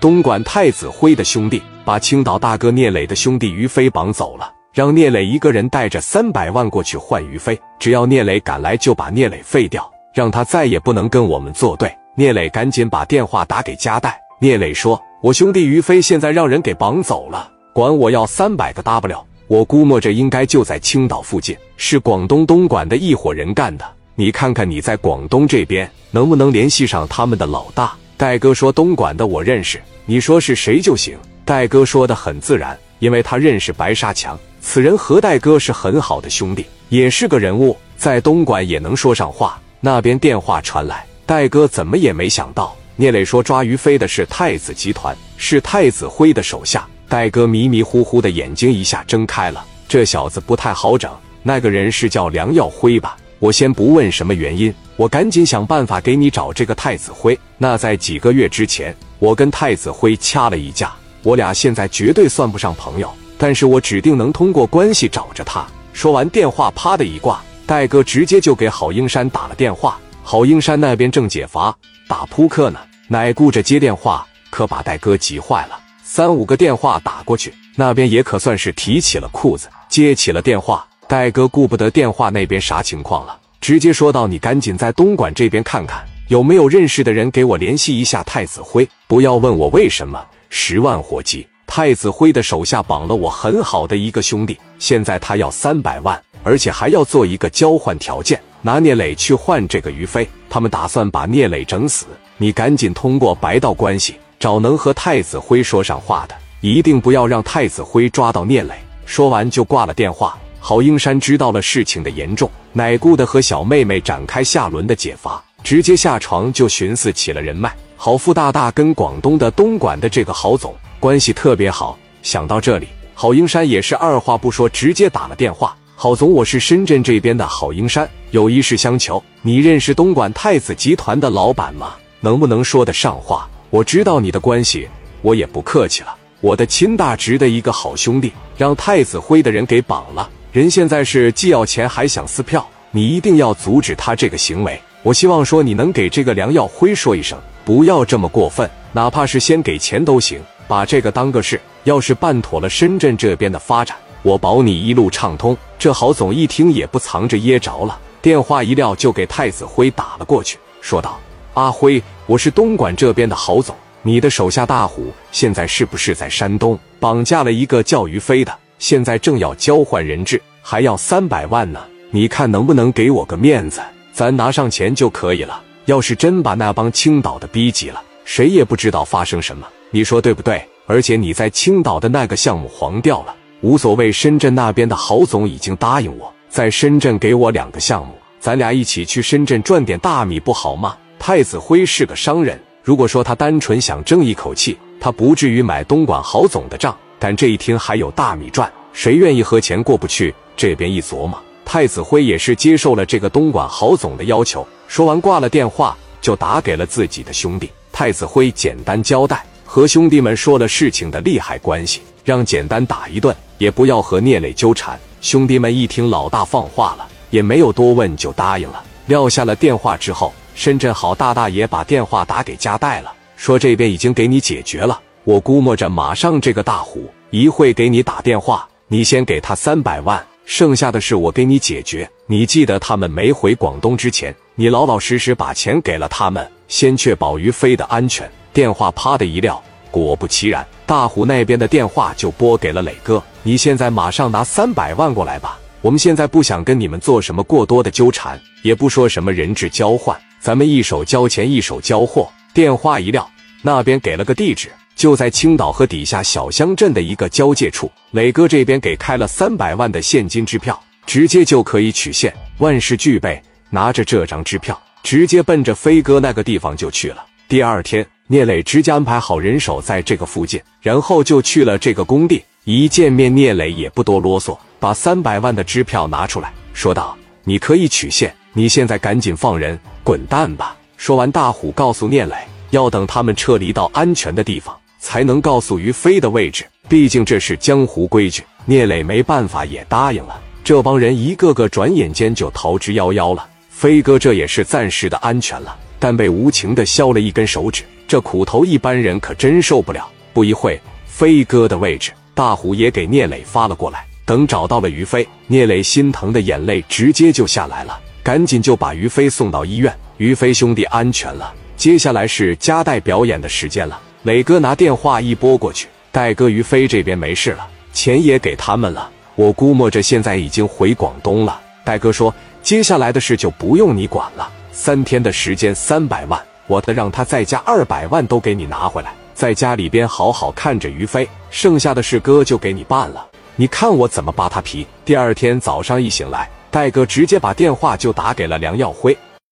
东莞太子辉的兄弟把青岛大哥聂磊的兄弟于飞绑走了，让聂磊一个人带着三百万过去换于飞，只要聂磊敢来，就把聂磊废掉，让他再也不能跟我们作对。聂磊赶紧把电话打给加代，聂磊说：“我兄弟于飞现在让人给绑走了，管我要三百个 W。我估摸着应该就在青岛附近，是广东东莞的一伙人干的。你看看你在广东这边能不能联系上他们的老大？”戴哥说：“东莞的我认识，你说是谁就行。”戴哥说的很自然，因为他认识白沙强，此人和戴哥是很好的兄弟，也是个人物，在东莞也能说上话。那边电话传来，戴哥怎么也没想到，聂磊说抓于飞的是太子集团，是太子辉的手下。戴哥迷迷糊糊的眼睛一下睁开了，这小子不太好整。那个人是叫梁耀辉吧？我先不问什么原因，我赶紧想办法给你找这个太子辉。那在几个月之前，我跟太子辉掐了一架，我俩现在绝对算不上朋友，但是我指定能通过关系找着他。说完电话，啪的一挂，戴哥直接就给郝英山打了电话。郝英山那边正解乏打扑克呢，奶顾着接电话，可把戴哥急坏了。三五个电话打过去，那边也可算是提起了裤子，接起了电话。戴哥顾不得电话那边啥情况了，直接说道：“你赶紧在东莞这边看看，有没有认识的人给我联系一下太子辉。不要问我为什么，十万火急。太子辉的手下绑了我很好的一个兄弟，现在他要三百万，而且还要做一个交换条件，拿聂磊去换这个于飞。他们打算把聂磊整死。你赶紧通过白道关系找能和太子辉说上话的，一定不要让太子辉抓到聂磊。”说完就挂了电话。郝英山知道了事情的严重，乃顾的和小妹妹展开下轮的解乏，直接下床就寻思起了人脉。郝富大大跟广东的东莞的这个郝总关系特别好，想到这里，郝英山也是二话不说，直接打了电话：“郝总，我是深圳这边的郝英山，有一事相求。你认识东莞太子集团的老板吗？能不能说得上话？我知道你的关系，我也不客气了。我的亲大侄的一个好兄弟，让太子辉的人给绑了。”人现在是既要钱还想撕票，你一定要阻止他这个行为。我希望说你能给这个梁耀辉说一声，不要这么过分，哪怕是先给钱都行，把这个当个事。要是办妥了深圳这边的发展，我保你一路畅通。这郝总一听也不藏着掖着了，电话一撂就给太子辉打了过去，说道：“阿辉，我是东莞这边的郝总，你的手下大虎现在是不是在山东绑架了一个叫于飞的？”现在正要交换人质，还要三百万呢。你看能不能给我个面子，咱拿上钱就可以了。要是真把那帮青岛的逼急了，谁也不知道发生什么。你说对不对？而且你在青岛的那个项目黄掉了，无所谓。深圳那边的郝总已经答应我，在深圳给我两个项目，咱俩一起去深圳赚点大米，不好吗？太子辉是个商人，如果说他单纯想争一口气，他不至于买东莞郝总的账。但这一听还有大米赚，谁愿意和钱过不去？这边一琢磨，太子辉也是接受了这个东莞郝总的要求。说完挂了电话，就打给了自己的兄弟。太子辉简单交代，和兄弟们说了事情的利害关系，让简单打一顿，也不要和聂磊纠缠。兄弟们一听老大放话了，也没有多问就答应了。撂下了电话之后，深圳郝大大也把电话打给加代了，说这边已经给你解决了。我估摸着，马上这个大虎一会给你打电话，你先给他三百万，剩下的事我给你解决。你记得他们没回广东之前，你老老实实把钱给了他们，先确保于飞的安全。电话啪的一撂，果不其然，大虎那边的电话就拨给了磊哥。你现在马上拿三百万过来吧，我们现在不想跟你们做什么过多的纠缠，也不说什么人质交换，咱们一手交钱一手交货。电话一撂，那边给了个地址。就在青岛和底下小乡镇的一个交界处，磊哥这边给开了三百万的现金支票，直接就可以取现。万事俱备，拿着这张支票，直接奔着飞哥那个地方就去了。第二天，聂磊直接安排好人手在这个附近，然后就去了这个工地。一见面，聂磊也不多啰嗦，把三百万的支票拿出来，说道：“你可以取现，你现在赶紧放人，滚蛋吧。”说完，大虎告诉聂磊，要等他们撤离到安全的地方。才能告诉于飞的位置，毕竟这是江湖规矩。聂磊没办法，也答应了。这帮人一个个转眼间就逃之夭夭了。飞哥这也是暂时的安全了。但被无情的削了一根手指，这苦头一般人可真受不了。不一会，飞哥的位置，大虎也给聂磊发了过来。等找到了于飞，聂磊心疼的眼泪直接就下来了，赶紧就把于飞送到医院。于飞兄弟安全了，接下来是加代表演的时间了。磊哥拿电话一拨过去，戴哥于飞这边没事了，钱也给他们了。我估摸着现在已经回广东了。戴哥说，接下来的事就不用你管了。三天的时间，三百万，我得让他再加二百万都给你拿回来，在家里边好好看着于飞，剩下的事哥就给你办了。你看我怎么扒他皮！第二天早上一醒来，戴哥直接把电话就打给了梁耀辉。